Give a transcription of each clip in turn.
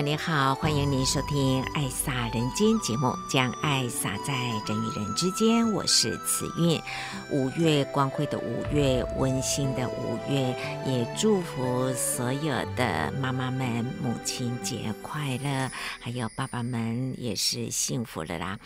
友，你好，欢迎您收听《爱洒人间》节目，将爱洒在人与人之间。我是慈韵。五月光辉的五月，温馨的五月，也祝福所有的妈妈们母亲节快乐，还有爸爸们也是幸福的啦。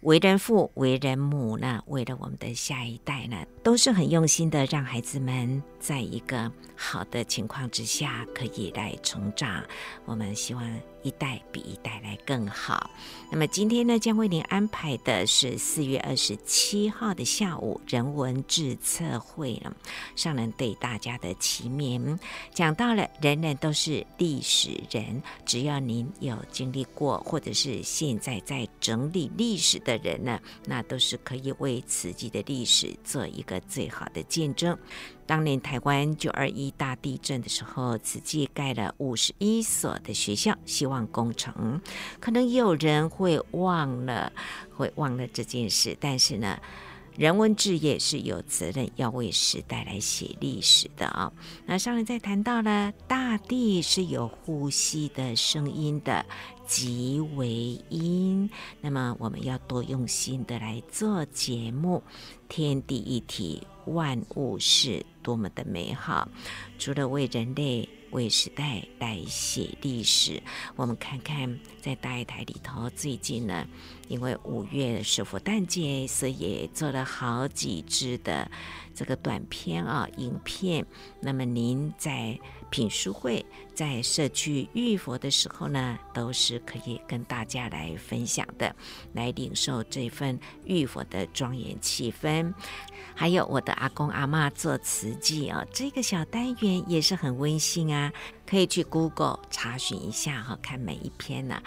为人父、为人母呢，为了我们的下一代呢，都是很用心的，让孩子们在一个好的情况之下可以来成长。我们希望。一代比一代来更好。那么今天呢，将为您安排的是四月二十七号的下午人文志测会了。上人对大家的启勉讲到了，人人都是历史人，只要您有经历过，或者是现在在整理历史的人呢，那都是可以为自己的历史做一个最好的见证。当年台湾九二一大地震的时候，慈济盖了五十一所的学校，希望工程。可能也有人会忘了，会忘了这件事。但是呢，人文志业是有责任要为时代来写历史的啊、那上人在谈到了大地是有呼吸的声音的，即为音。那么我们要多用心的来做节目，天地一体。万物是多么的美好！除了为人类、为时代代写历史，我们看看在大爱台里头，最近呢，因为五月是佛诞节，所以也做了好几支的这个短片啊、影片。那么您在品书会、在社区遇佛的时候呢，都是可以跟大家来分享的，来领受这份遇佛的庄严气氛。还有我的阿公阿嬷做慈济哦，这个小单元也是很温馨啊，可以去 Google 查询一下哈，看每一篇呢，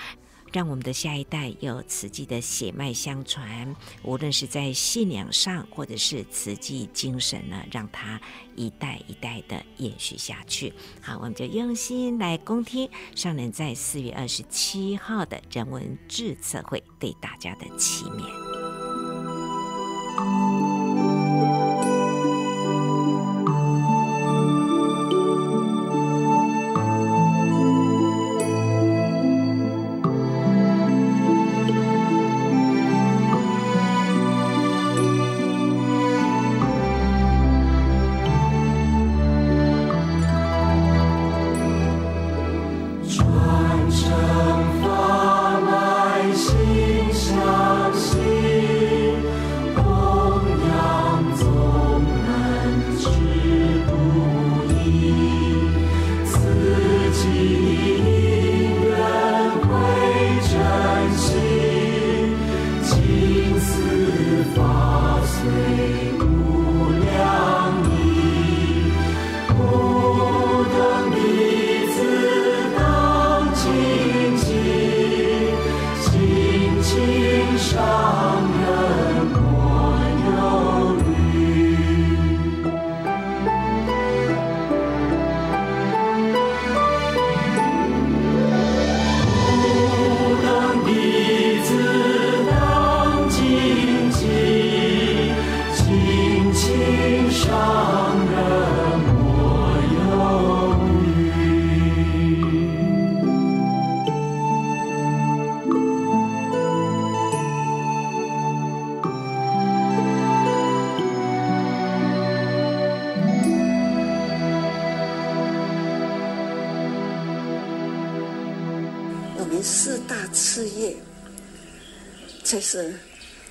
让我们的下一代有慈济的血脉相传，无论是在信仰上或者是慈济精神呢，让它一代一代的延续下去。好，我们就用心来恭听上人在四月二十七号的人文志测会对大家的启勉。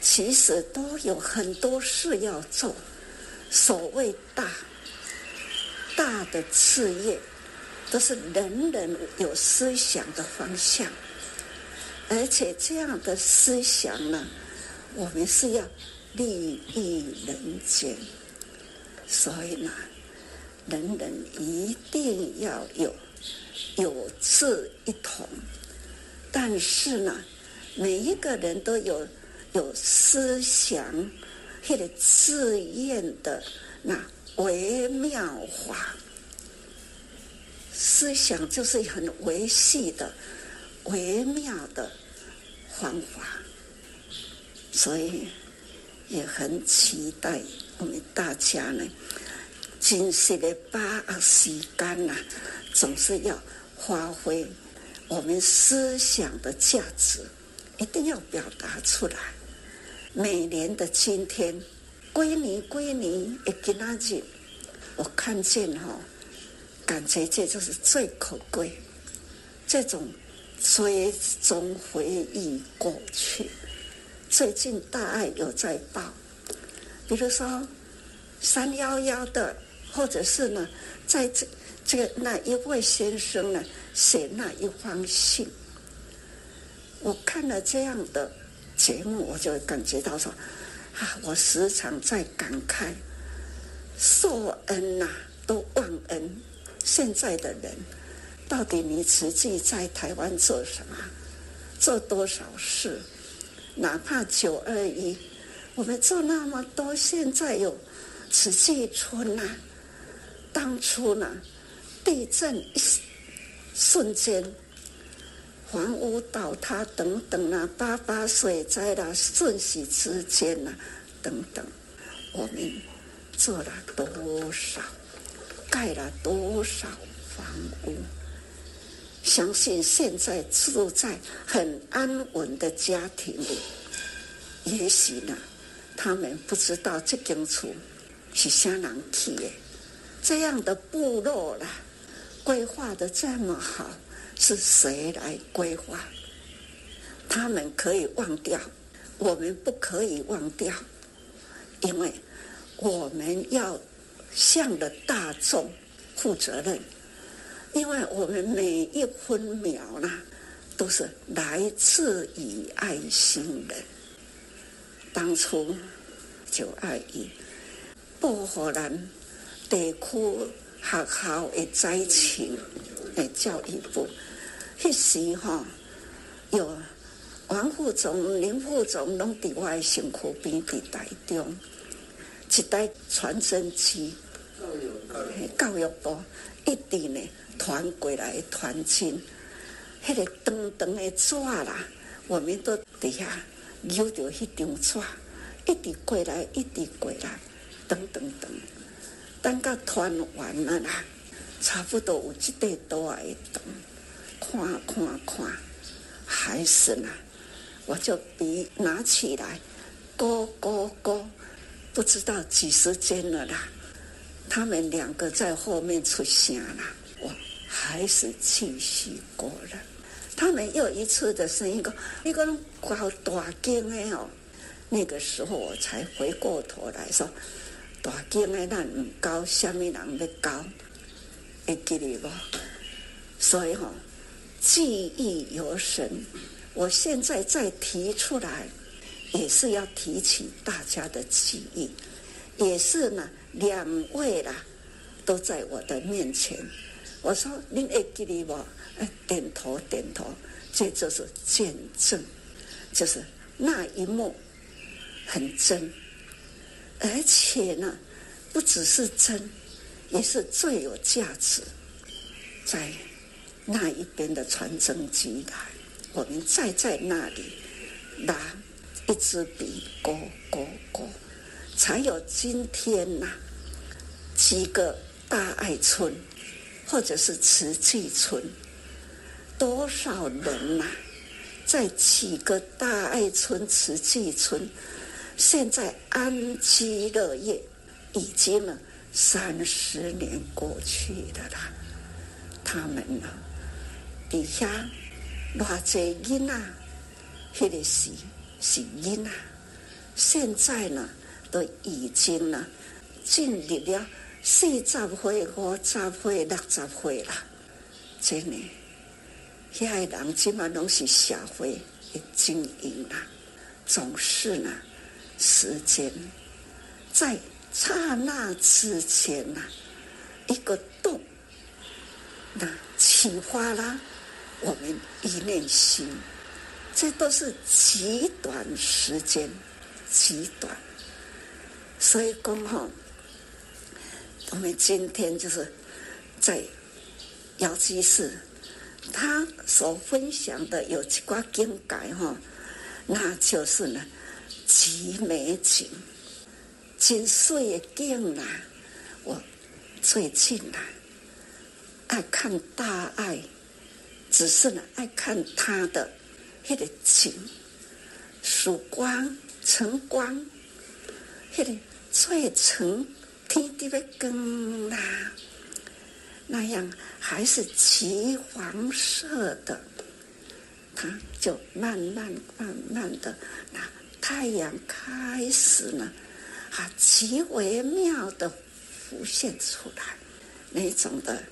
其实都有很多事要做，所谓大大的事业，都是人人有思想的方向，而且这样的思想呢，我们是要利益人间，所以呢，人人一定要有有志一同，但是呢，每一个人都有有思想，或者自愿的那微妙化。思想就是很维系的、微妙的方法，所以也很期待我们大家呢。真实的把握时间呐，总是要发挥我们思想的价值，一定要表达出来。每年的今天，归你归你，一给那句，我看见哈，感觉这就是最可贵。这种追踪回忆过去，最近大爱有在报，比如说三幺幺的。或者是呢，在这这个那一位先生呢写那一封信，我看了这样的节目，我就感觉到说，啊，我时常在感慨，受恩呐、都忘恩。现在的人，到底你实际在台湾做什么？做多少事？哪怕九二一，我们做那么多，现在有慈济村呐、当初呢，地震一瞬间，房屋倒塌等等啊，八八水灾啦，瞬息之间呐，等等，我们做了多少，盖了多少房屋？相信现在住在很安稳的家庭里，也许呢，他们不知道这间厝是啥人起的。这样的部落啦，规划的这么好，是谁来规划？他们可以忘掉，我们不可以忘掉，因为我们要向着大众负责任，因为我们每一分秒呢，都是来自于爱心人。当初九二一，不可能。地区学校的灾情的教育部，那时吼有王副总、林副总拢伫我的身躯边伫台中，一台传真机，教育部一直呢传过来传真，迄个长长的纸啦，我们都底下留着迄张纸，一直过来，一直过来，等等等。等到团完了啦，差不多有一块多爱动，看看看，还是呢，我就笔拿起来，勾勾勾，不知道几时间了啦。他们两个在后面出声了，我还是继续过了。他们又一次的声音说：“你讲搞大惊的哦。”那个时候我才回过头来说。大经的咱唔教，什么人要教？会记得不？所以吼、记忆犹深。我现在再提出来，也是要提起大家的记忆，也是呢，两位啦，都在我的面前。我说您会记得不？哎，点头点头，这就是见证，就是那一幕很真。而且呢，不只是真，也是最有价值。在那一边的传真机台，我们再在那里拿一支笔勾勾勾，才有今天呐、几个大爱村，或者是慈济村，多少人呐、在几个大爱村、慈济村。现在安居乐业，已经了三十年过去了啦。他们呢，底下偌济囡仔，迄个是是囡仔，现在呢都已经呢进入了四十岁、五十岁、六十岁啦。真的，遐个人基本拢是社会的精英啦，总是呢。时间在刹那之间呐，一个动，那启发了我们一念心，这都是极短时间，极短。所以讲哈，我们今天就是在瑶居士，他所分享的有几挂经改哈，那就是呢，极美景，真水的景啦。我最近啊，爱看大爱，只是呢爱看他的那个景，曙光、晨光，那个最晨天地的光啦。那样还是橘黄色的，它就慢慢慢慢的，那太阳开始呢，啊，极微妙的浮现出来，那种的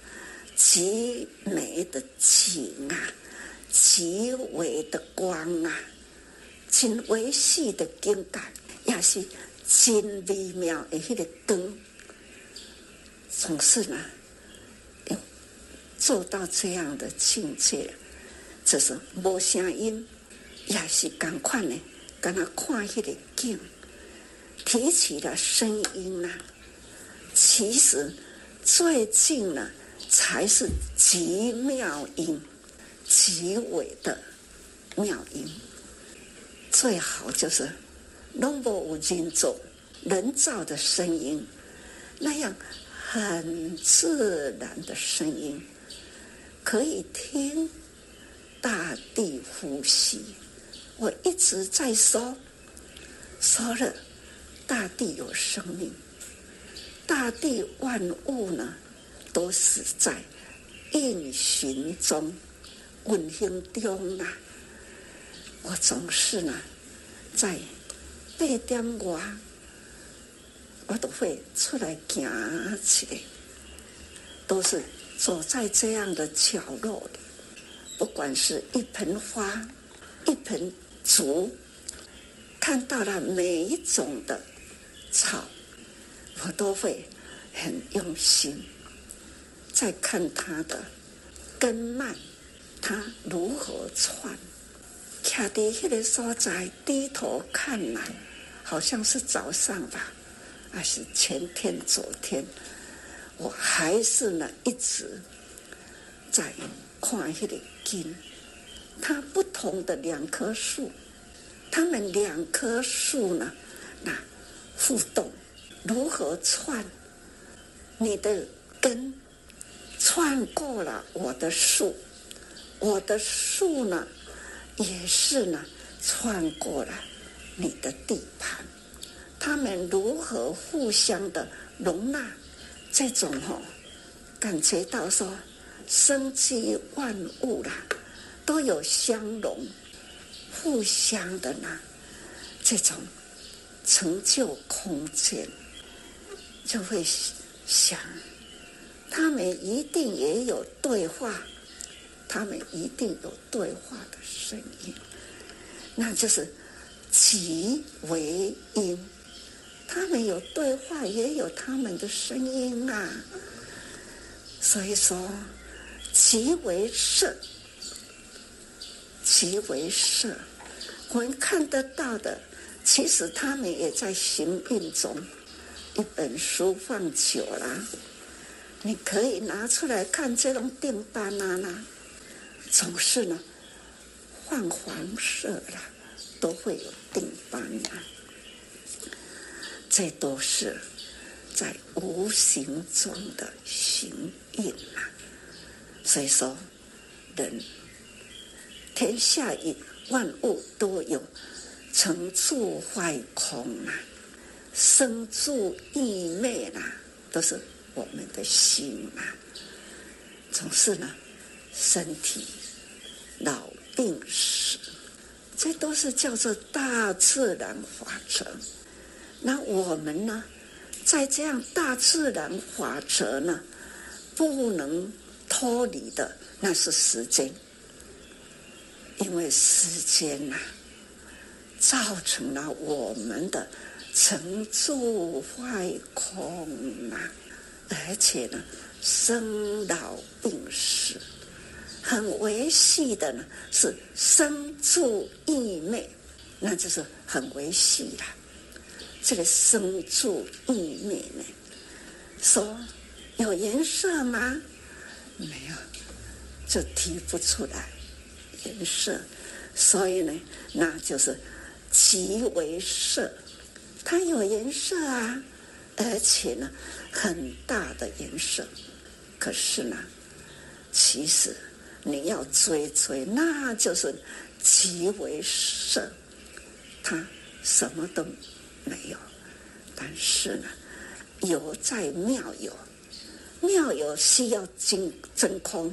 极美的景啊，极微的光啊，真微细的景感，也是真微妙的那个灯，总是呢。做到这样的境界，就是无声音，也是赶快呢，跟他看那个景，提起了声音啊。其实最近呢，才是极妙音，极伟的妙音。最好就是拢无有人造人造的声音，那样很自然的声音。可以听大地呼吸，我一直在说，说了大地有生命，大地万物呢都是在运行中、运行中啊。我总是呢在八点外，我都会出来行起来，都是。走在这样的角落里，不管是一盆花、一盆竹，看到了每一种的草，我都会很用心在看它的根脉，它如何窜。卡在那个所在，低头看来，好像是早上吧，还是前天、昨天。我还是呢，一直在看那个根。它不同的两棵树，它们两棵树呢，那互动如何串？你的根串过了我的树，我的树呢，也是呢，串过了你的地盘。它们如何互相的容纳？这种哦，感觉到说，生机万物啦，都有相融，互相的呢，这种成就空间，就会想，他们一定也有对话，他们一定有对话的声音，那就是其为音。他们有对话，也有他们的声音啊。所以说，其为色，极微色，我们看得到的，其实他们也在行运中。一本书放久了，你可以拿出来看，这种订单啊，啦总是呢，泛黄色了，都会有订单啊。这都是在无形中的行印啊！所以说，人天下一万物都有成住坏空啊，生住异灭啊，都是我们的心啊。总是呢，身体老病死，这都是叫做大自然法则。那我们呢，在这样大自然法则呢，不能脱离的，那是时间，因为时间呐、造成了我们的成住坏空啊，而且呢，生老病死，很维系的呢是生住异灭，那就是很维系了。这个生住异灭呢，说有颜色吗？没有，就提不出来颜色，所以呢，那就是极为色，它有颜色啊，而且呢。很大的颜色，可是呢，其实你要追追，那就是极为色，它什么都没有。但是呢，有在妙有，妙有需要真真空，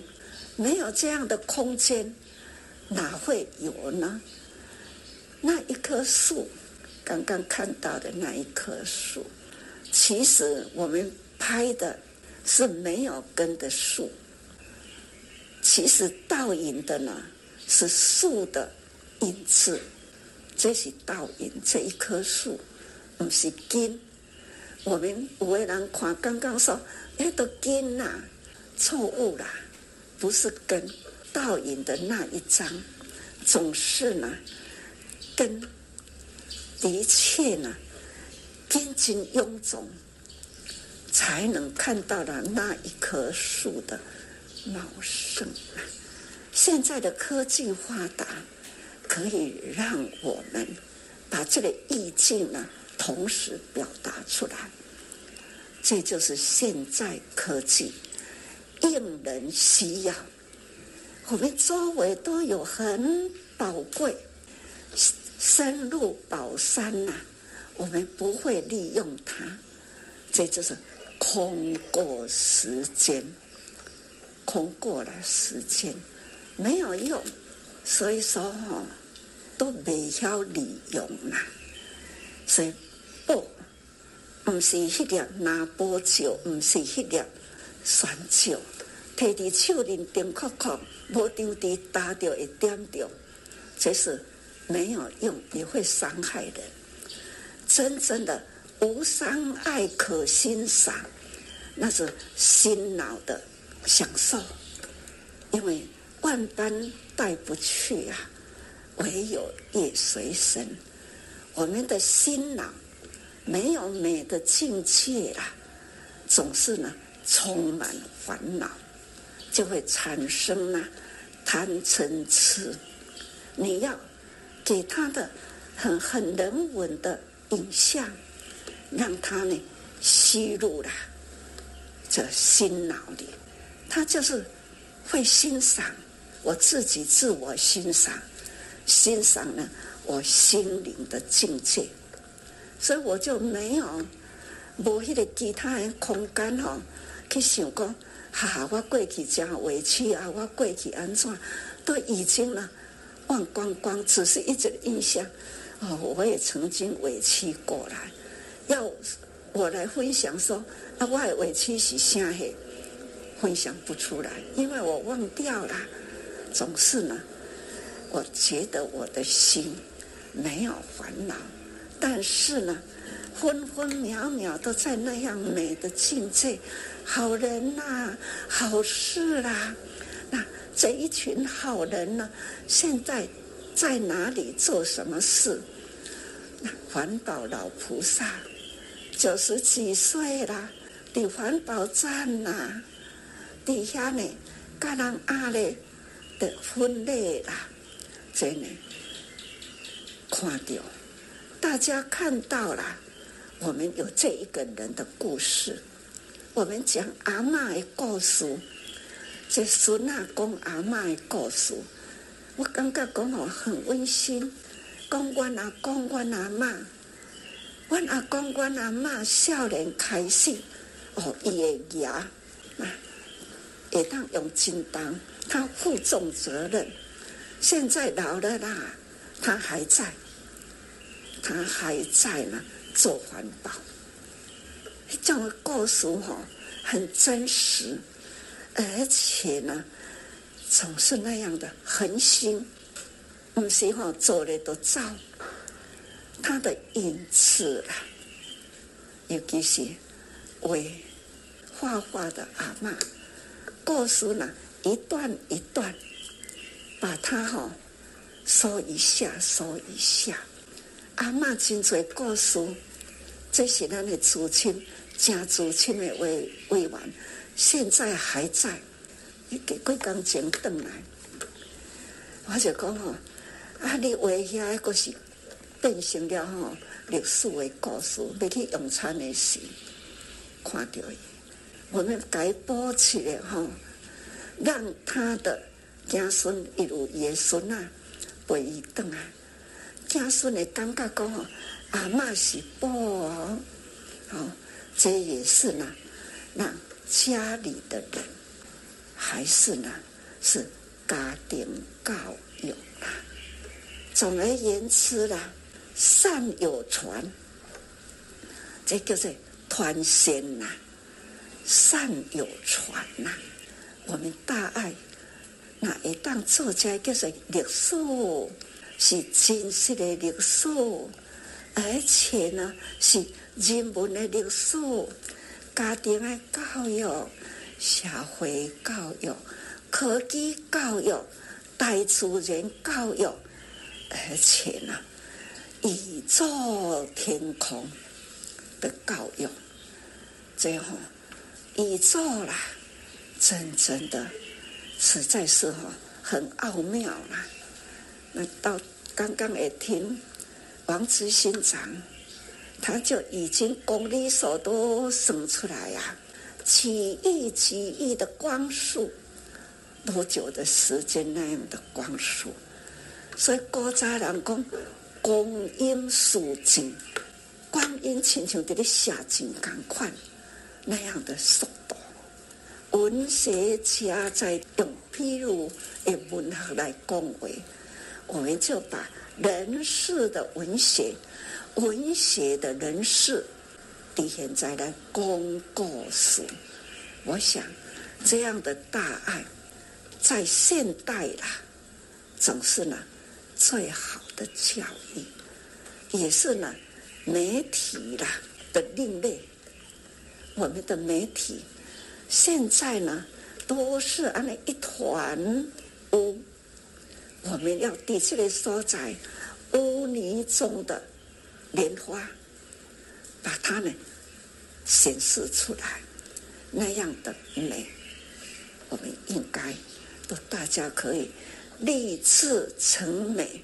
没有这样的空间，哪会有呢？那一棵树，刚刚看到的那一棵树。其实我们拍的是没有根的树，其实倒影的呢是树的影子，这是倒影。这一棵树不是根。我们有的人看刚刚说，哎，都根呐，错误啦，不是根。倒影的那一张，总是呢跟，的确呢。根茎臃肿，才能看到了那一棵树的茂盛。现在的科技发达，可以让我们把这个意境呢，同时表达出来。这就是现在科技应人需要。我们周围都有很宝贵，深入宝山呐、我们不会利用它，这就是空过时间，空过了时间，没有用。所以说哈，都没晓利用啦。所以不，不是迄粒拿宝酒，不是迄粒酸酒，摕在手里点扣扣，无丢滴打掉一点掉，这是没有用，也会伤害人。真正的无伤害可欣赏，那是心脑的享受，因为万般带不去啊，唯有业随身。我们的心脑没有美的境界啊，总是呢充满烦恼，就会产生呢贪嗔痴。你要给他的很很人文的。影像让他呢吸入了这心脑里，他就是会欣赏我自己，自我欣赏，欣赏呢我心灵的境界，所以我就没有无迄个其他的空间哈，去想讲哈哈，我过去真委屈啊，我过去安怎都已经呢忘光光，只是一直印象。哦，我也曾经委屈过来，要我来分享说，啊，我委屈是啥嘿？分享不出来，因为我忘掉了。总是呢，我觉得我的心没有烦恼，但是呢，分分秒秒都在那样美的境界，好人呐、好事啦、啊，那这一群好人呢，现在。在哪里做什么事？那环保老菩萨九十几岁了，在环保站呐，底下呢，跟人阿嘞的分类啦，真的看到，大家看到了，我们有这一个人的故事，我们讲阿嬷的故事，这孙阿公阿嬷的故事。我感觉讲哦很温馨，讲阮阿公阮阿嬷，阮阿公阮阿嬷少年开始哦，伊的牙啊，会当用金当，他负重责任。现在老了啦，他还在，他还在呢，做环保。这种故事哦，很真实，而且呢。总是那样的恒心，不是哈做的都照他的影子啊，尤其是为画画的阿嬷，故事呢一段一段，把它哈、哦、说一下说一下。阿嬷真多故事，这是咱的祖亲，真祖亲的委委员，现在还在。你给几工钱转来，我就讲吼，啊，你画遐个是变成了吼历史的故事，要去用餐的时看到伊，我们该保持的吼，让他的子孙一路爷孙啊陪伊转来，子孙的感觉讲吼，阿嬷是宝哦，好，这也是呢，让家里的人。还是呢，是家庭教育啦。总而言之啦，善有传，这叫做传仙呐。善有传呐，我们大爱那一档作家叫做历史，是真实的历史，而且呢是人文的历史，家庭的教育。社会教育、科技教育、大自然教育，而且呢，宇宙天空的教育，最后宇宙啦，真正的实在是哈很奥妙啦。那到刚刚也听王执行长，他就已经公里数都算出来呀、啊。几亿几亿的光速，多久的时间那样的光速？所以古早人讲光阴似箭，光阴亲像在你下井赶快那样的速度。文学家在用譬如的文学来恭维，我们就把人世的文学，文学的人士。体现在了公故事，我想这样的大爱，在现代啦，总是呢最好的教育，也是呢媒体啦的另类。我们的媒体现在呢都是安了一团污，我们要的确的说在污泥中的莲花。把它呢显示出来，那样的美，我们应该都大家可以立志成美，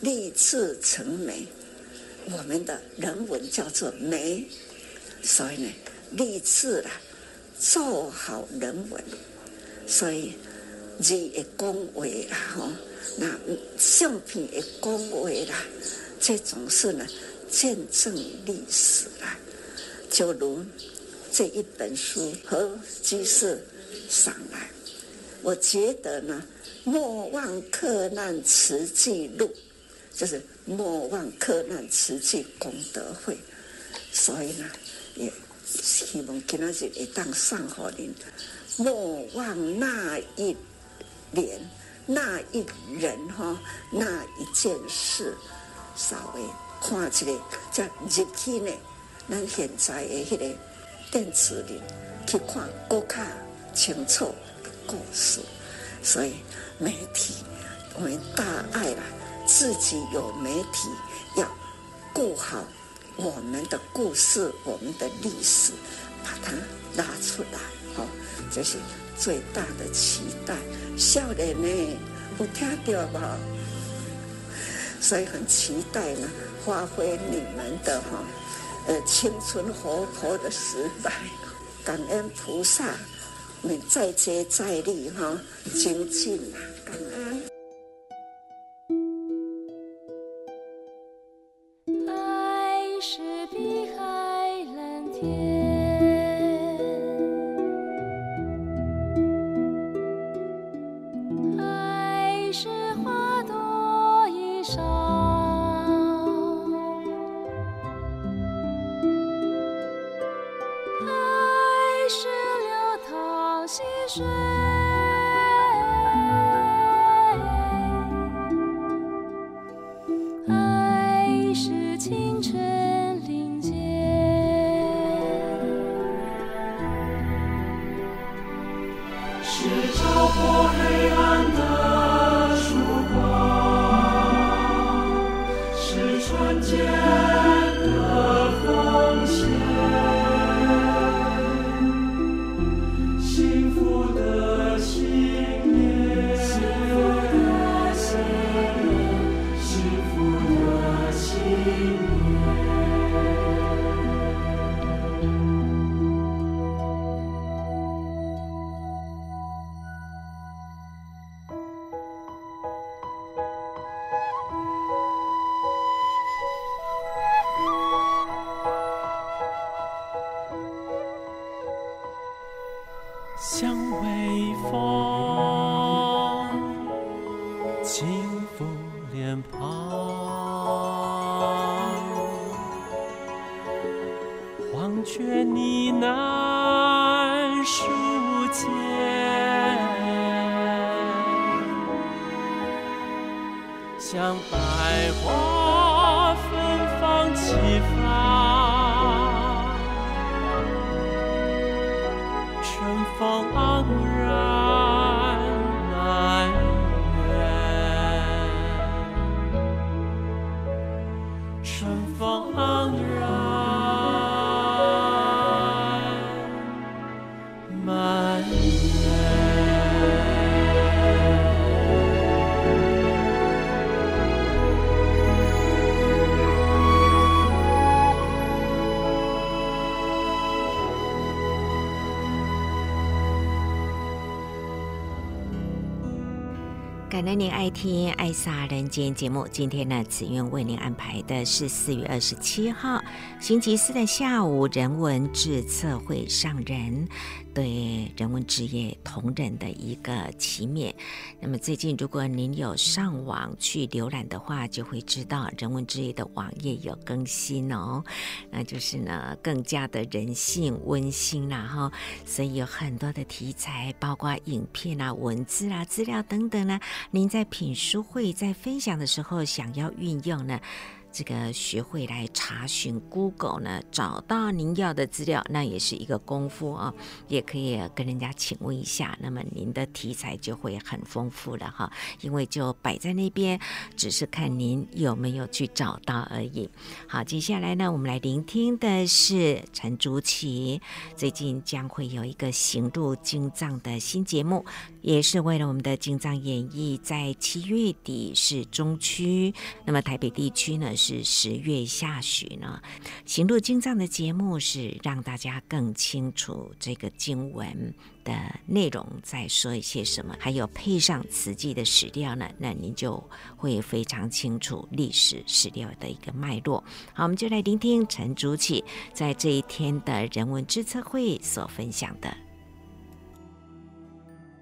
立志成美。我们的人文叫做美，所以呢，立志了做好人文，所以字也恭维了哈，那相片也恭维了，这种事呢。见证历史啊，就如这一本书和居士上来，我觉得呢，莫忘克难慈济路，就是莫忘克难慈济功德会，所以呢，也希望今天日一当上火林，莫忘那一年那一人哈，那一件事，稍微。看一个叫入去呢，咱现在的迄个电子里去看更加清楚的故事，所以媒体我们大爱啦，自己有媒体要顾好我们的故事，我们的历史，把它拿出来，哦，这是最大的期待。少年呢，有听到吧？所以很期待呢。发挥你们的哈，呃，青春活泼的时代，感恩菩萨，你再接再厉哈，精进啊，感恩。爱是碧海蓝天那您爱听《爱撒人间》节目。今天呢，慈苑为您安排的是四月二十七号星期四的下午人文志测会上人。对人文职业同仁的一个启勉。那么最近，如果您有上网去浏览的话，就会知道人文职业的网页有更新哦。那就是呢，更加的人性温馨啦哈。所以有很多的题材，包括影片啊、文字啊、资料等等呢。您在品书会在分享的时候，想要运用呢？这个学会来查询 Google 呢，找到您要的资料，那也是一个功夫啊。也可以跟人家请问一下，那么您的题材就会很丰富了哈。因为就摆在那边，只是看您有没有去找到而已。好，接下来呢，我们来聆听的是陈竹棋，最近将会有一个行路经藏的新节目，也是为了我们的经藏演绎，在七月底是中区，那么台北地区呢？是十月下旬呢，行路经藏的节目是让大家更清楚这个经文的内容在说一些什么，还有配上慈济的史料呢，那您就会非常清楚历史史料的一个脉络。好，我们就来聆听陈竹起在这一天的人文志测会所分享的。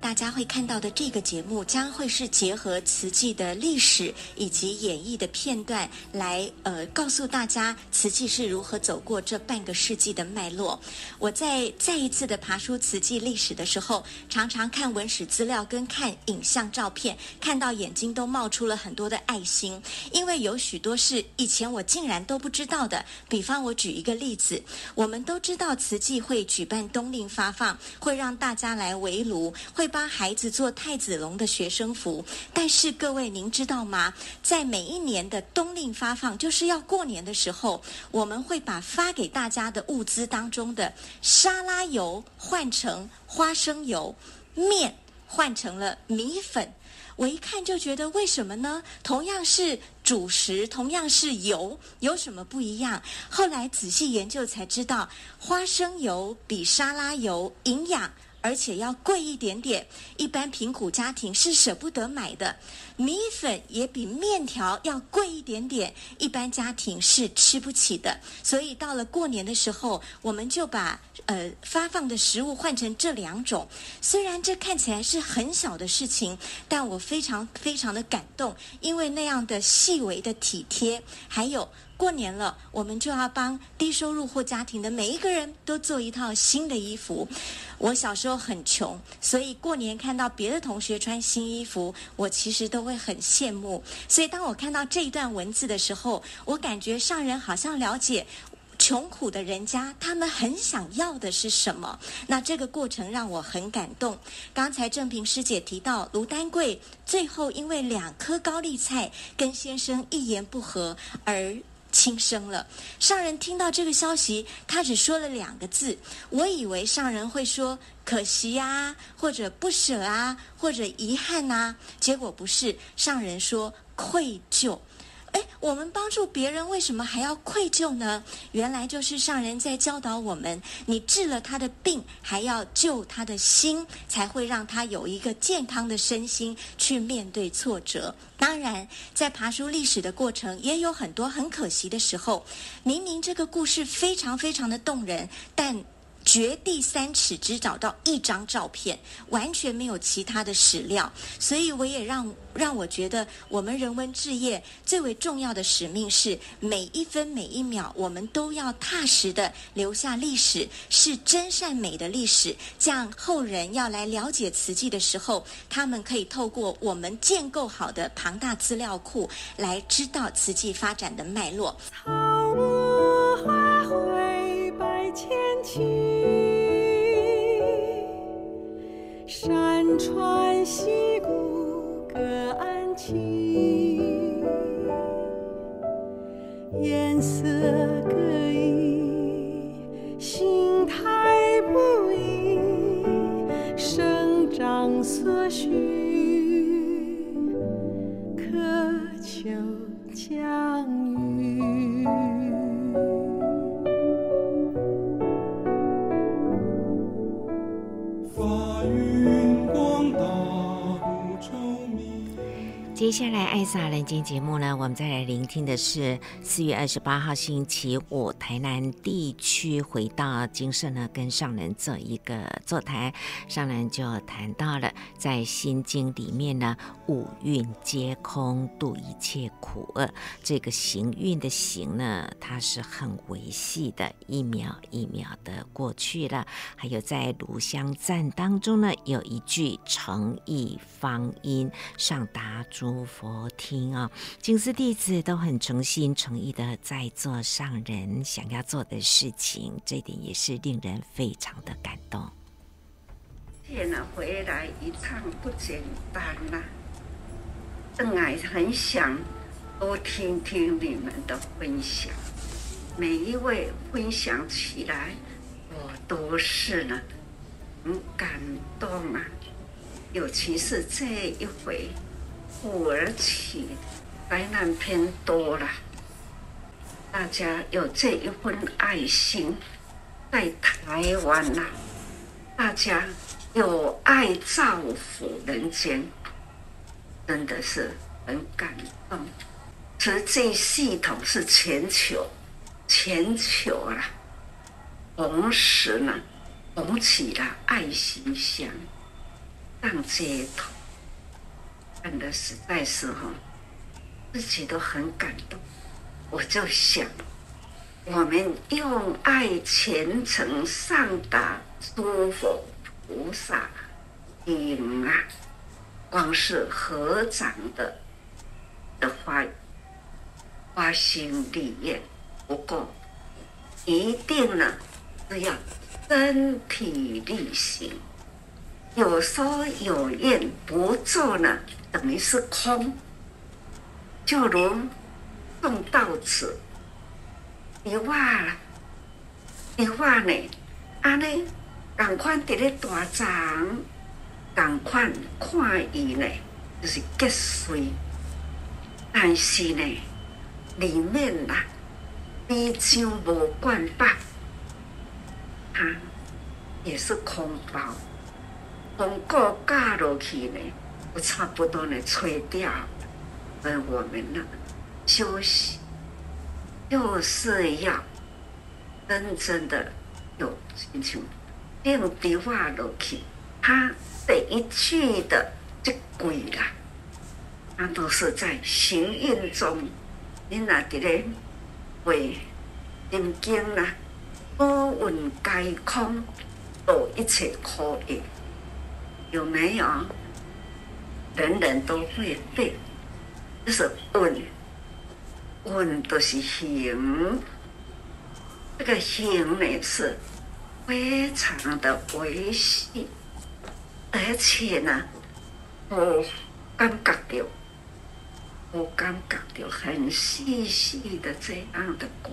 大家会看到的这个节目将会是结合瓷器的历史以及演绎的片段来，呃，告诉大家瓷器是如何走过这半个世纪的脉络。我在再一次的爬梳慈济历史的时候，常常看文史资料跟看影像照片，看到眼睛都冒出了很多的爱心，因为有许多是以前我竟然都不知道的。比方我举一个例子，我们都知道瓷器会举办冬令发放，会让大家来围炉，会。帮孩子做太子龙的学生服，但是各位您知道吗？在每一年的冬令发放，就是要过年的时候，我们会把发给大家的物资当中的沙拉油换成花生油，面换成了米粉。我一看就觉得，为什么呢？同样是主食，同样是油，有什么不一样？后来仔细研究才知道，花生油比沙拉油营养。而且要贵一点点，一般贫苦家庭是舍不得买的。米粉也比面条要贵一点点，一般家庭是吃不起的。所以到了过年的时候，我们就把呃发放的食物换成这两种。虽然这看起来是很小的事情，但我非常非常的感动，因为那样的细微的体贴，还有。过年了，我们就要帮低收入户家庭的每一个人都做一套新的衣服。我小时候很穷，所以过年看到别的同学穿新衣服，我其实都会很羡慕。所以当我看到这一段文字的时候，我感觉上人好像了解穷苦的人家，他们很想要的是什么。那这个过程让我很感动。刚才正平师姐提到卢丹桂最后因为两颗高丽菜跟先生一言不合而。轻生了。上人听到这个消息，他只说了两个字。我以为上人会说“可惜啊”或者“不舍啊”或者“遗憾啊”，结果不是。上人说“愧疚”。哎，我们帮助别人，为什么还要愧疚呢？原来就是上人在教导我们：你治了他的病，还要救他的心，才会让他有一个健康的身心去面对挫折。当然，在爬书历史的过程，也有很多很可惜的时候。明明这个故事非常非常的动人，但。掘地三尺只找到一张照片，完全没有其他的史料。所以我也让让我觉得，我们人文志业最为重要的使命是每一分每一秒，我们都要踏实的留下历史，是真善美的历史。这样后人要来了解瓷器的时候，他们可以透过我们建构好的庞大资料库来知道瓷器发展的脉络。草木花千顷，山川溪谷各安栖，颜色各异，形态不一，生长所需。渴求降雨。接下来，爱撒人间节目呢，我们再来聆听的是四月二十八号星期五，台南地区回到金舍呢，跟上人做一个座谈。上人就谈到了在心经里面呢，五蕴皆空，度一切苦厄。这个行运的行呢，它是很维系的，一秒一秒的过去了。还有在炉香赞当中呢，有一句诚意方音，上达诸佛听啊，金丝弟子都很诚心诚意的在做上人想要做的事情，这点也是令人非常的感动。天哪，回来一趟不简单呐、啊！真爱很想多听听你们的分享，每一位分享起来，我都是呢很感动啊，尤其是这一回。土耳其灾难偏多了，大家有这一份爱心，在台湾呐、大家有爱造福人间，真的是很感动。实际系统是全球，全球啊，同时呢，捧起了爱心箱，上街头。看的实在是哈，自己都很感动。我就想，我们用爱虔诚上达诸佛菩萨听啊，光是合掌的的话，发心立愿不够，一定呢是要身体力行。有说有愿不做呢，等于是空。就如种稻子，你挖了，你挖呢，安尼，赶快伫咧大长，赶快看伊呢，就是结穗。但是呢，里面呐，米浆无灌饱，它也是空包。风过嘎落去呢，我差不多呢吹掉。而我们呢，休息就是要真正的有心情，用笔画落去，他每一句的这鬼啦，他都是在行运中，你那的嘞会念经啦，多闻皆空，度一切苦厄。有没有？人人都会背，就是闻，闻都是行。这个行呢是非常的微细，而且呢，我感觉到，我感觉到很细细的这样的过，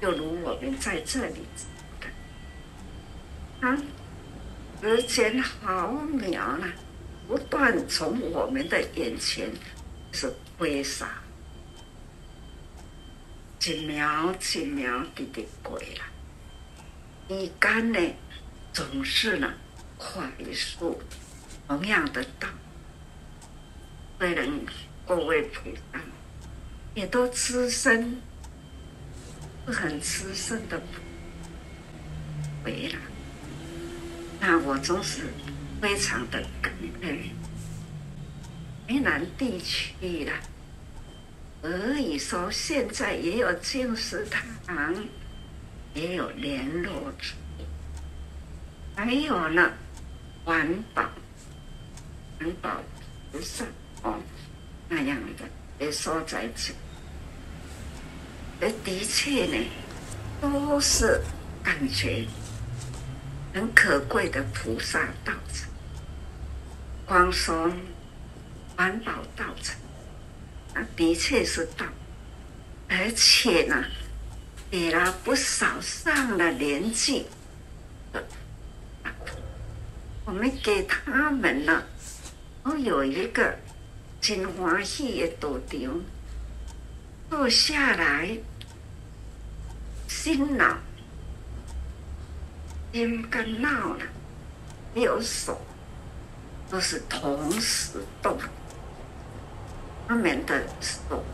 就如我们在这里的，啊。时间毫秒呢，不断从我们的眼前是挥洒，一秒一秒地的过了。时间呢，总是呢快速，同样的道。虽然各位菩萨也都资深，很资深的，回了，那我总是非常的感恩。台南地区了，可以说现在也有净食堂，也有联络处，还有呢，环保，环保不是哦那样的也说在这。的确呢，都是感觉很可贵的菩萨道场。光说环保道场，那的确是道，而且呢，给了不少上了年纪的，我们给他们呢，都有一个真欢喜的道场，坐下来。心脑、心跟脑呢，有手都是同时动，他们的手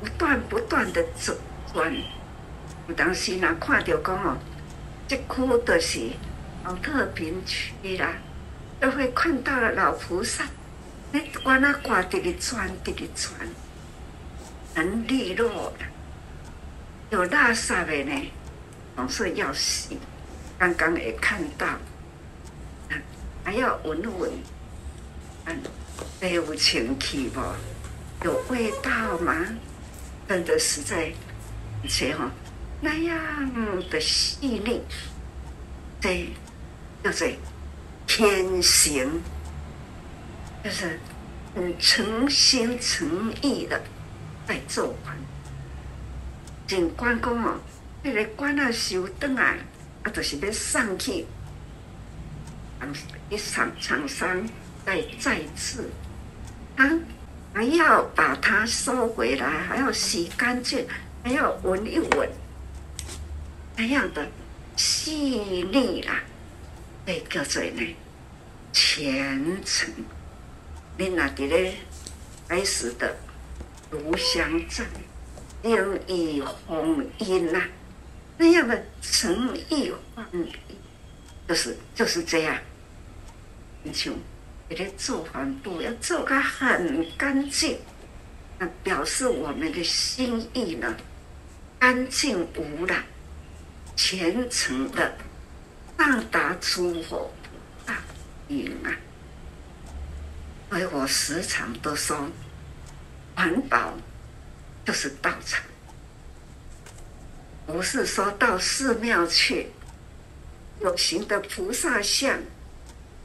不断不断的走转。有当时呢，看到讲哦，这区都是奥特平区啦，都会看到了老菩萨，那关那挂的里转的里转，很利落的。有垃圾的呢，总是要洗。刚刚也看到，还要闻闻，嗯，有清气不？有味道吗？真的实在，而且哈，那样的细腻，对就是天行，就是很诚心诚意的在做。尽管讲哦，那个管啊收转来，啊，就是要送去，一厂厂商再再次，啊，还要把它收回来，还要洗干净，还要闻一闻，那样的细腻啦，那叫做呢虔诚。你那里咧开始的炉香赞。应以弘音呐，那样的诚意放意，就是就是这样。你像给他做环保，要做个很干净，那表示我们的心意呢，干净无染，虔诚的上达诸佛大愿啊！所以我时常都说环保。就是道场，不是说到寺庙去，有形的菩萨像，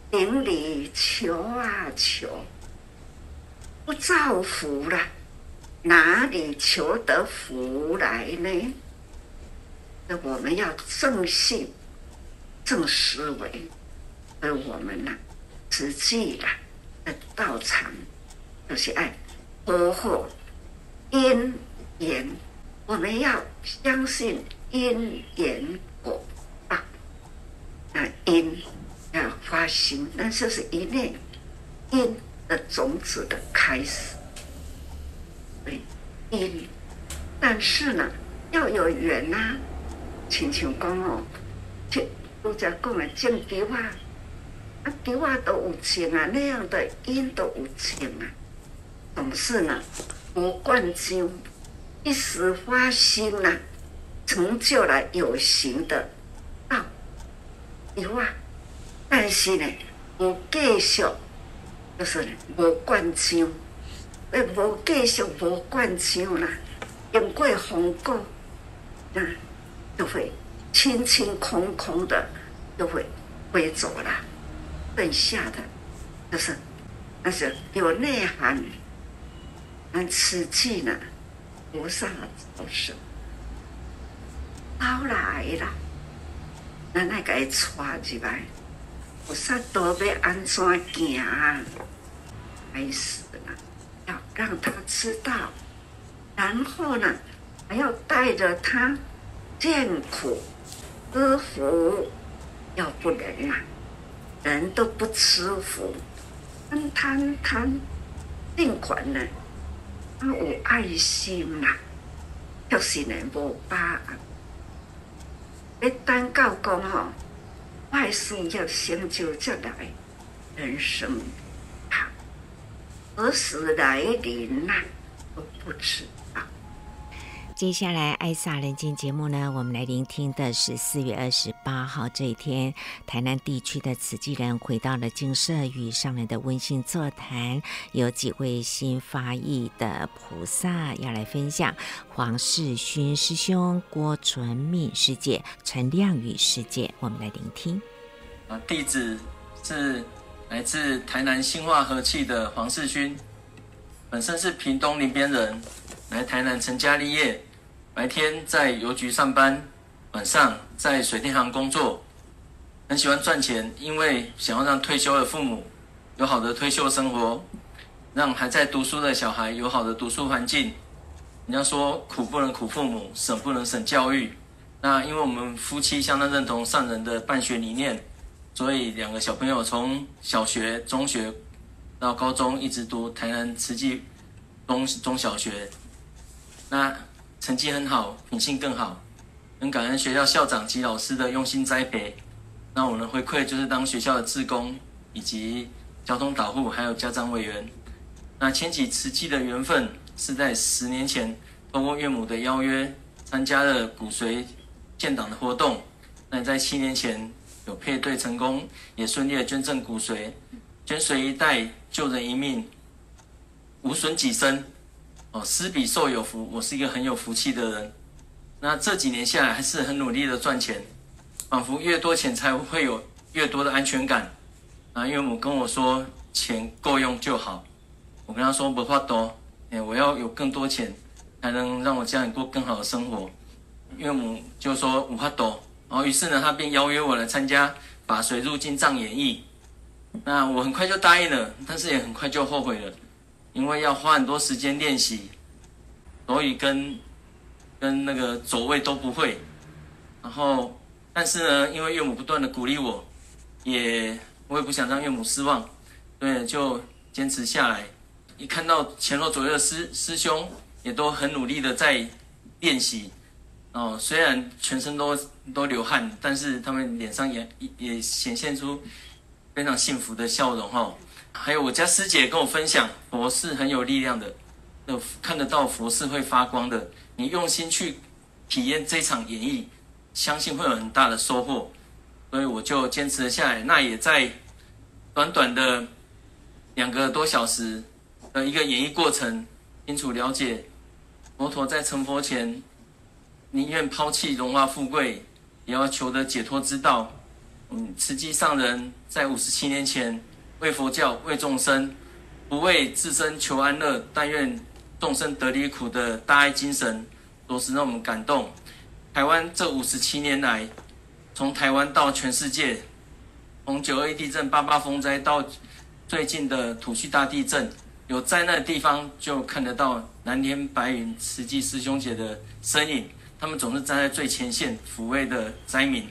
顶礼求啊求，不造福了，哪里求得福来呢？那我们要正信、正思维，而我们呢，实际的道场，就是爱呵护。因缘，我们要相信因缘果报。那因要发心，那就是一念因的种子的开始。对，因，但是呢，要有缘啊。亲像讲哦，这都在讲的种菊花，啊，菊花都有情啊，那样的因都有情啊，总是呢。不贯经，一时发心呐、啊，成就了有形的道有啊。但是呢，无继续，就是无贯经，呃，无继续无贯经啦，因过风过，啊，就会清清空空的，就会飞走了。剩下的就是那是有内涵。那此际呢，菩萨招手，到来了，那那个抓起来，菩萨都要安怎行啊？开始了，要让他知道，然后呢，还要带着他见苦知福，要不然啊，人都不吃福，贪贪贪，尽管呢。他有爱心啦，就是呢无把握。要等到讲吼，快速要成就这来人生啊，何时来临呐？我不知道。接下来，爱萨人间节目呢，我们来聆听的是四月二十八号这一天，台南地区的慈济人回到了精舍与上人的温馨座谈，有几位新发意的菩萨要来分享。黄世勋师兄、郭纯敏师姐、陈亮宇师姐，我们来聆听。啊，弟子是来自台南兴化和气的黄世勋，本身是屏东林边人，来台南成家立业。白天在邮局上班，晚上在水电行工作，很喜欢赚钱，因为想要让退休的父母有好的退休生活，让还在读书的小孩有好的读书环境。人家说苦不能苦父母，省不能省教育。那因为我们夫妻相当认同上人的办学理念，所以两个小朋友从小学、中学到高中一直读台南慈济中中小学。那成绩很好，品性更好，很感恩学校校长及老师的用心栽培。那我们的回馈就是当学校的志工，以及交通导护，还有家长委员。那牵起慈济的缘分是在十年前，通过岳母的邀约，参加了骨髓建档的活动。那在七年前有配对成功，也顺利的捐赠骨髓，捐髓一袋救人一命，无损己身。哦，施比受有福，我是一个很有福气的人。那这几年下来，还是很努力的赚钱，仿佛越多钱才会有越多的安全感。啊，岳母跟我说，钱够用就好。我跟他说不怕多，哎，我要有更多钱，才能让我家人过更好的生活。岳母就说无法多，然后于是呢，他便邀约我来参加法水入经藏演义。那我很快就答应了，但是也很快就后悔了。因为要花很多时间练习，所以跟跟那个走位都不会。然后，但是呢，因为岳母不断的鼓励我，也我也不想让岳母失望，对，就坚持下来。一看到前后左右的师师兄也都很努力的在练习，哦，虽然全身都都流汗，但是他们脸上也也显现出非常幸福的笑容，哈。还有我家师姐跟我分享，佛是很有力量的，看得到佛是会发光的。你用心去体验这场演绎，相信会有很大的收获。所以我就坚持了下来。那也在短短的两个多小时的一个演绎过程，清楚了解佛陀在成佛前，宁愿抛弃荣华富贵，也要求得解脱之道。嗯，慈济上人在五十七年前。为佛教，为众生，不为自身求安乐，但愿众生得离苦的大爱精神，着实让我们感动。台湾这五十七年来，从台湾到全世界，从九二一地震、八八风灾到最近的土叙大地震，有灾难的地方就看得到蓝天白云、慈济师兄姐的身影，他们总是站在最前线抚慰的灾民。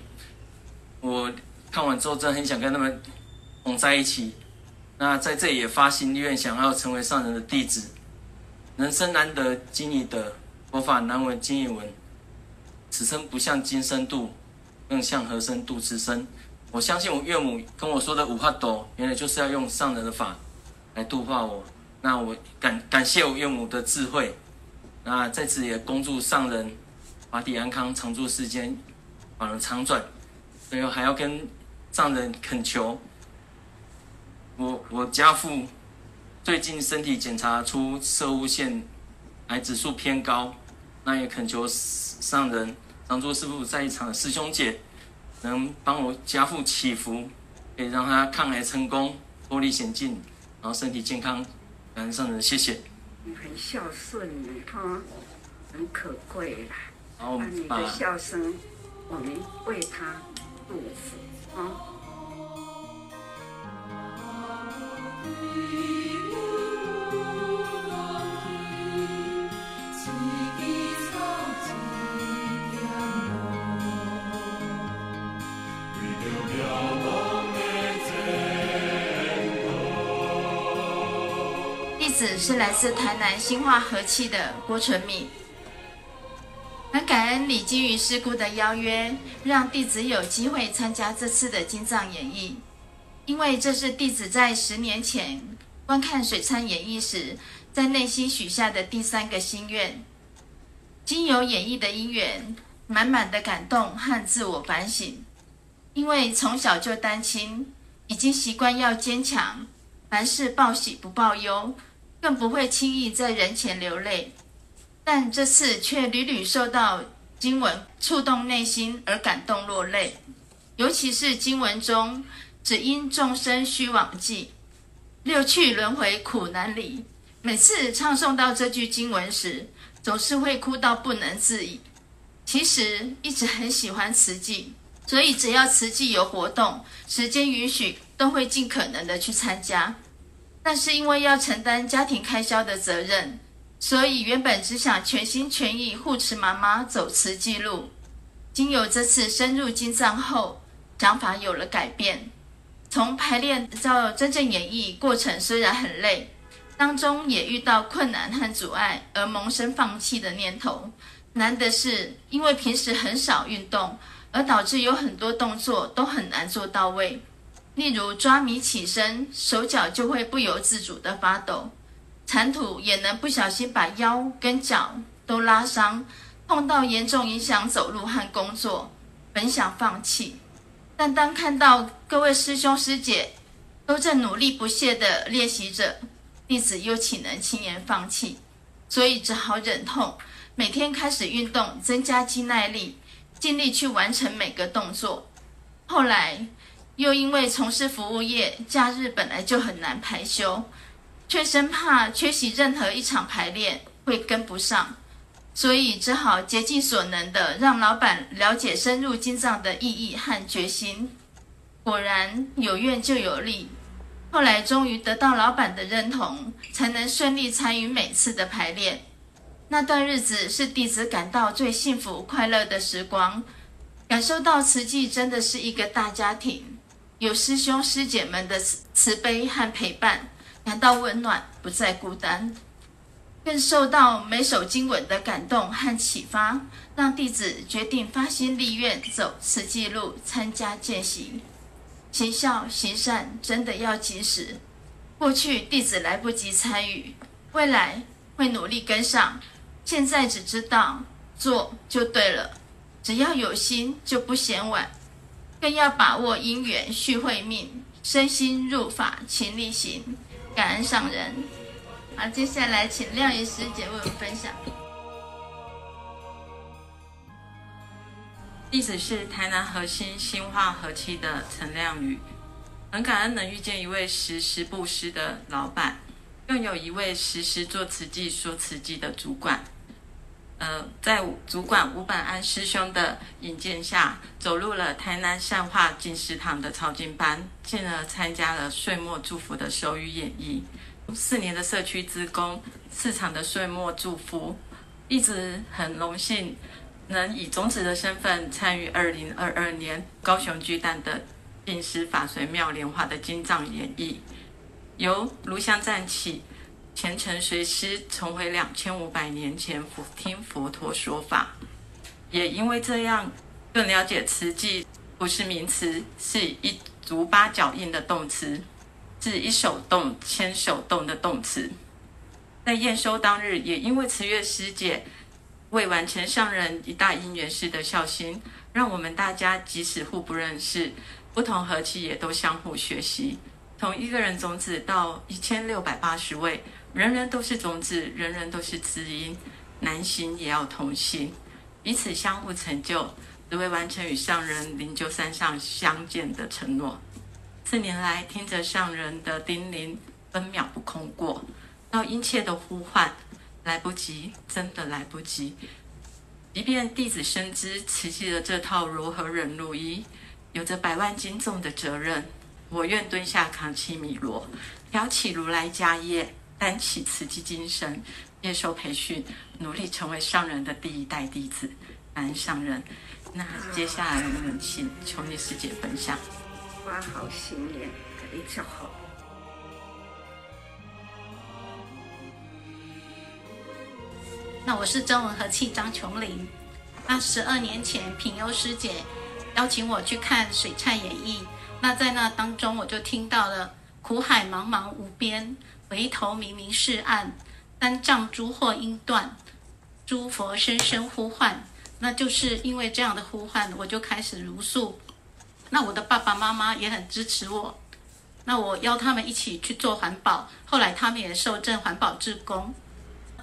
我看完之后，真的很想跟他们。同在一起，那在这里也发心愿，想要成为上人的弟子。人生难得经已得，佛法难闻经已闻。此生不向今生度，更向何生度此生？我相信我岳母跟我说的五法斗，原来就是要用上人的法来度化我。那我感感谢我岳母的智慧。那在此也恭祝上人法体安康，常住世间，法轮常转。最后还要跟上人恳求。我我家父最近身体检查出射物腺癌指数偏高，那也恳求上人常住师父在一场的师兄姐能帮我家父祈福，可以让他抗癌成功，脱离险境，然后身体健康。感恩上人，谢谢。你很孝顺，你看很可贵啦。然后你的孝顺，我们为他祝福啊。弟弟子是来自台南新化和气的郭纯敏，很感恩李金鱼师姑的邀约，让弟子有机会参加这次的经藏演绎。因为这是弟子在十年前观看水忏演绎时，在内心许下的第三个心愿。经由演绎的因缘，满满的感动和自我反省。因为从小就单亲，已经习惯要坚强，凡事报喜不报忧，更不会轻易在人前流泪。但这次却屡屡受到经文触动内心而感动落泪，尤其是经文中“只因众生虚妄计，六趣轮回苦难离”。每次唱诵到这句经文时，总是会哭到不能自已。其实一直很喜欢慈济，所以只要慈济有活动，时间允许，都会尽可能的去参加。但是因为要承担家庭开销的责任。所以原本只想全心全意护持妈妈走慈济路，经由这次深入经藏后，想法有了改变。从排练到真正演绎过程虽然很累，当中也遇到困难和阻碍，而萌生放弃的念头。难的是因为平时很少运动，而导致有很多动作都很难做到位。例如抓米起身，手脚就会不由自主地发抖。铲土也能不小心把腰跟脚都拉伤，痛到严重影响走路和工作。本想放弃，但当看到各位师兄师姐都在努力不懈地练习着，弟子又岂能轻言放弃？所以只好忍痛，每天开始运动，增加肌耐力，尽力去完成每个动作。后来又因为从事服务业，假日本来就很难排休。却生怕缺席任何一场排练会跟不上，所以只好竭尽所能的让老板了解深入经藏的意义和决心。果然有愿就有力，后来终于得到老板的认同，才能顺利参与每次的排练。那段日子是弟子感到最幸福快乐的时光，感受到慈济真的是一个大家庭，有师兄师姐们的慈慈悲和陪伴。感到温暖，不再孤单，更受到每首经文的感动和启发，让弟子决定发心立愿走此记录，参加践行。行孝行善真的要及时，过去弟子来不及参与，未来会努力跟上。现在只知道做就对了，只要有心就不嫌晚，更要把握因缘续慧命，身心入法勤力行。感恩上人，好，接下来请亮仪师姐为我们分享。弟子是台南核心兴化和气的陈亮宇，很感恩能遇见一位时时布施的老板，更有一位时时做慈济说慈济的主管。呃，在主管吴本安师兄的引荐下，走入了台南善化静思堂的超经班，进而参加了岁末祝福的手语演绎。四年的社区职工，四场的岁末祝福，一直很荣幸能以种子的身份参与二零二二年高雄巨蛋的静思法随妙莲华的金藏演绎，由炉香赞起。虔诚随师重回两千五百年前佛听佛陀说法，也因为这样更了解慈济不是名词，是一足八脚印的动词，是一手动牵手动的动词。在验收当日，也因为慈月师姐为完成上人一大因缘事的孝心，让我们大家即使互不认识，不同和气也都相互学习，从一个人种子到一千六百八十位。人人都是种子，人人都是知音，难行也要同行，彼此相互成就，只为完成与上人灵鹫山上相见的承诺。四年来，听着上人的叮咛，分秒不空过，到殷切的呼唤，来不及，真的来不及。即便弟子深知慈济的这套如何忍辱衣，有着百万斤重的责任，我愿蹲下扛起米箩，挑起如来家业。担起慈济精神，接受培训，努力成为上人的第一代弟子。感恩上人。那接下来我们请求你师姐分享。花好心念，一直好。那我是真文和气张琼玲。那十二年前，品优师姐邀请我去看《水忏演义》，那在那当中，我就听到了“苦海茫茫无边，回头明明是岸，三障诸祸应断，诸佛声声呼唤”。那就是因为这样的呼唤，我就开始如数。那我的爸爸妈妈也很支持我。那我邀他们一起去做环保，后来他们也受证环保志工。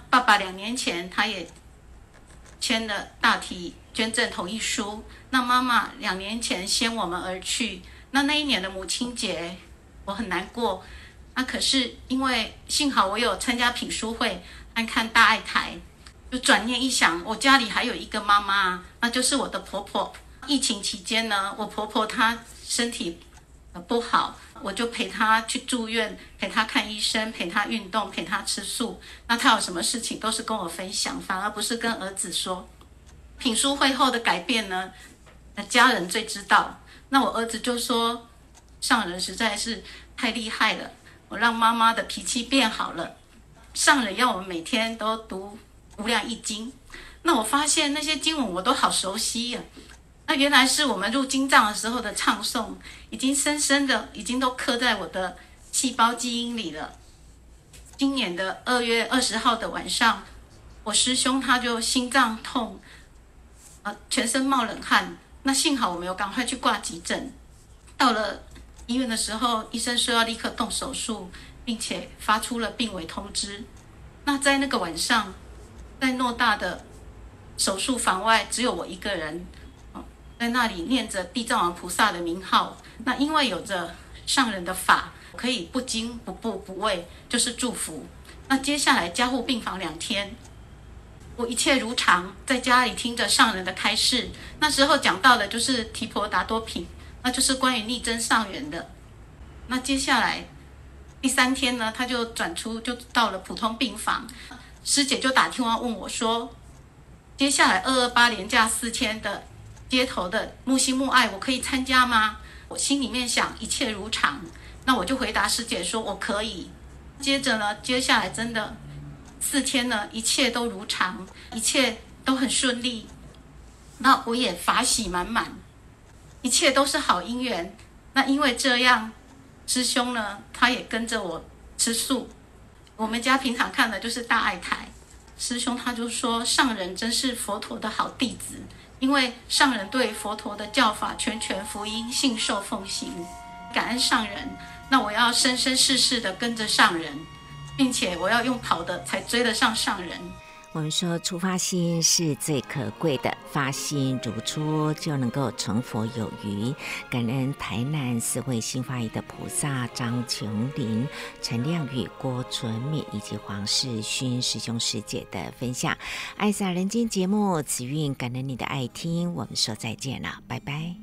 爸爸两年前他也。签了大体捐赠同意书。那妈妈两年前先我们而去。那那一年的母亲节，我很难过。那可是因为幸好我有参加品书会，爱看大爱台，就转念一想，我家里还有一个妈妈，那就是我的婆婆。疫情期间呢，我婆婆她身体不好，我就陪她去住院，陪她看医生，陪她运动，陪她吃素。那她有什么事情都是跟我分享，反而不是跟儿子说。品书会后的改变呢，那家人最知道。那我儿子就说，上人实在是太厉害了，我让妈妈的脾气变好了。上人要我们每天都读无量义经，那我发现那些经文我都好熟悉呀、那原来是我们入经藏的时候的唱诵，已经深深的，已经都刻在我的细胞基因里了。今年的二月二十号的晚上，我师兄他就心脏痛，呃，全身冒冷汗。那幸好我没有赶快去挂急诊。到了医院的时候，医生说要立刻动手术，并且发出了病危通知。那在那个晚上，在诺大的手术房外，只有我一个人。在那里念着地藏王菩萨的名号，那因为有着上人的法，可以不惊不怖不畏，就是祝福。那接下来加护病房两天，我一切如常，在家里听着上人的开示。那时候讲到的就是提婆达多品，那就是关于逆增上缘的。那接下来第三天呢，他就转出，就到了普通病房。师姐就打电话问我说：“接下来二二八连假四天的。”街头的木心木爱，我可以参加吗？我心里面想一切如常，那我就回答师姐说我可以。接着呢，接下来真的四天呢，一切都如常，一切都很顺利。那我也法喜满满，一切都是好姻缘。那因为这样，师兄呢，他也跟着我吃素。我们家平常看的就是大爱台，师兄他就说上人真是佛陀的好弟子。因为上人对佛陀的教法全权福音信受奉行，感恩上人。那我要生生世世的跟着上人，并且我要用跑的才追得上上人。我们说，出发心是最可贵的，发心如初就能够成佛有余。感恩台南四会兴法义的菩萨张琼林、陈亮宇、郭纯敏以及黄世勋师兄师姐的分享。爱撒人间节目，慈蕴感恩你的爱听，我们说再见了，拜拜。